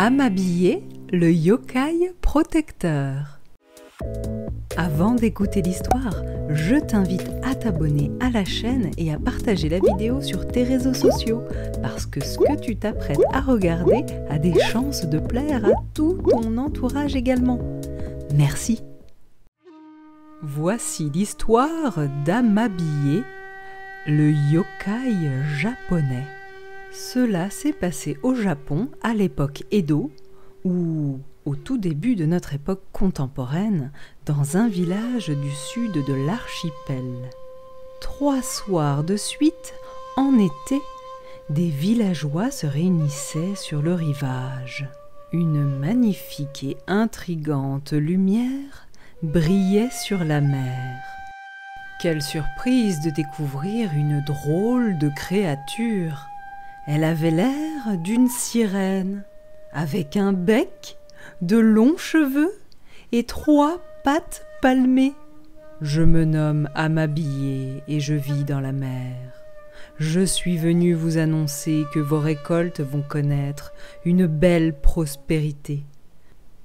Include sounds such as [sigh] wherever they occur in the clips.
À m'habiller, le yokai protecteur. Avant d'écouter l'histoire, je t'invite à t'abonner à la chaîne et à partager la vidéo sur tes réseaux sociaux, parce que ce que tu t'apprêtes à regarder a des chances de plaire à tout ton entourage également. Merci. Voici l'histoire d'Amabié, le yokai japonais. Cela s'est passé au Japon à l'époque Edo, ou au tout début de notre époque contemporaine, dans un village du sud de l'archipel. Trois soirs de suite, en été, des villageois se réunissaient sur le rivage. Une magnifique et intrigante lumière brillait sur la mer. Quelle surprise de découvrir une drôle de créature elle avait l'air d'une sirène, avec un bec, de longs cheveux et trois pattes palmées. Je me nomme Amabillé et je vis dans la mer. Je suis venu vous annoncer que vos récoltes vont connaître une belle prospérité.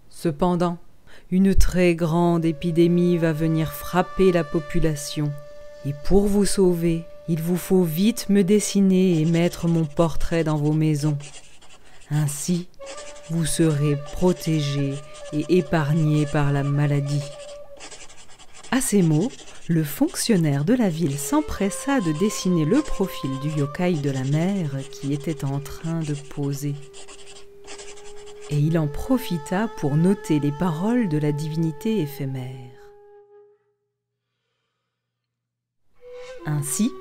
Cependant, une très grande épidémie va venir frapper la population, et pour vous sauver, il vous faut vite me dessiner et mettre mon portrait dans vos maisons. Ainsi, vous serez protégés et épargnés par la maladie. À ces mots, le fonctionnaire de la ville s'empressa de dessiner le profil du yokai de la mer qui était en train de poser. Et il en profita pour noter les paroles de la divinité éphémère. Ainsi,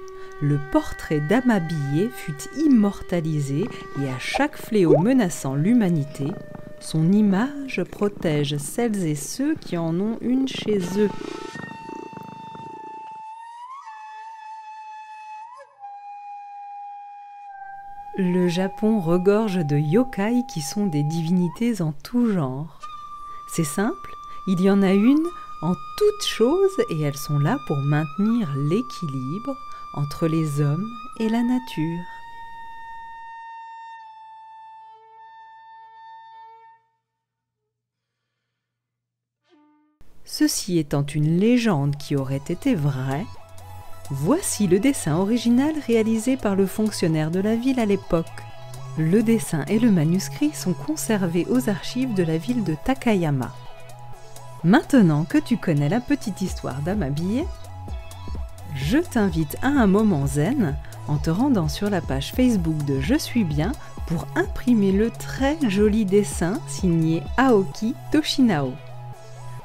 le portrait d'Amabillé fut immortalisé et à chaque fléau menaçant l'humanité, son image protège celles et ceux qui en ont une chez eux. Le Japon regorge de yokai qui sont des divinités en tout genre. C'est simple, il y en a une en toutes choses et elles sont là pour maintenir l'équilibre, entre les hommes et la nature. Ceci étant une légende qui aurait été vraie, voici le dessin original réalisé par le fonctionnaire de la ville à l'époque. Le dessin et le manuscrit sont conservés aux archives de la ville de Takayama. Maintenant que tu connais la petite histoire d'Amabie, je t'invite à un moment zen en te rendant sur la page Facebook de Je suis bien pour imprimer le très joli dessin signé Aoki Toshinao.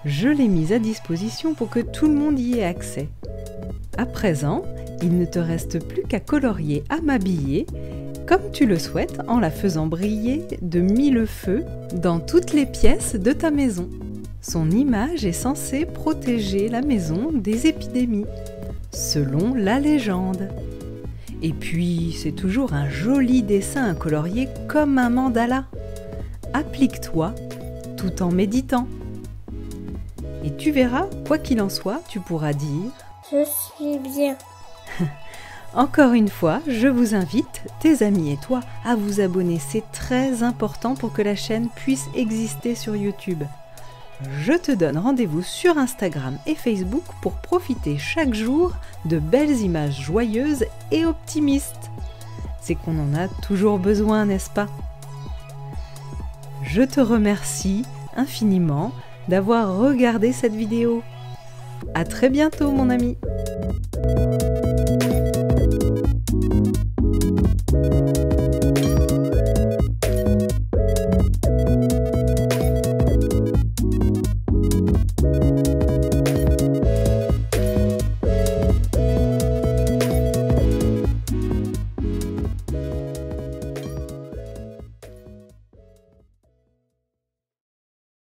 Je l'ai mis à disposition pour que tout le monde y ait accès. À présent, il ne te reste plus qu'à colorier à m'habiller comme tu le souhaites en la faisant briller de mille feux dans toutes les pièces de ta maison. Son image est censée protéger la maison des épidémies selon la légende. Et puis, c'est toujours un joli dessin colorié comme un mandala. Applique-toi tout en méditant. Et tu verras, quoi qu'il en soit, tu pourras dire Je suis bien. [laughs] Encore une fois, je vous invite, tes amis et toi, à vous abonner. C'est très important pour que la chaîne puisse exister sur YouTube je te donne rendez-vous sur Instagram et Facebook pour profiter chaque jour de belles images joyeuses et optimistes. C'est qu'on en a toujours besoin, n'est-ce pas? Je te remercie infiniment d'avoir regardé cette vidéo. À très bientôt mon ami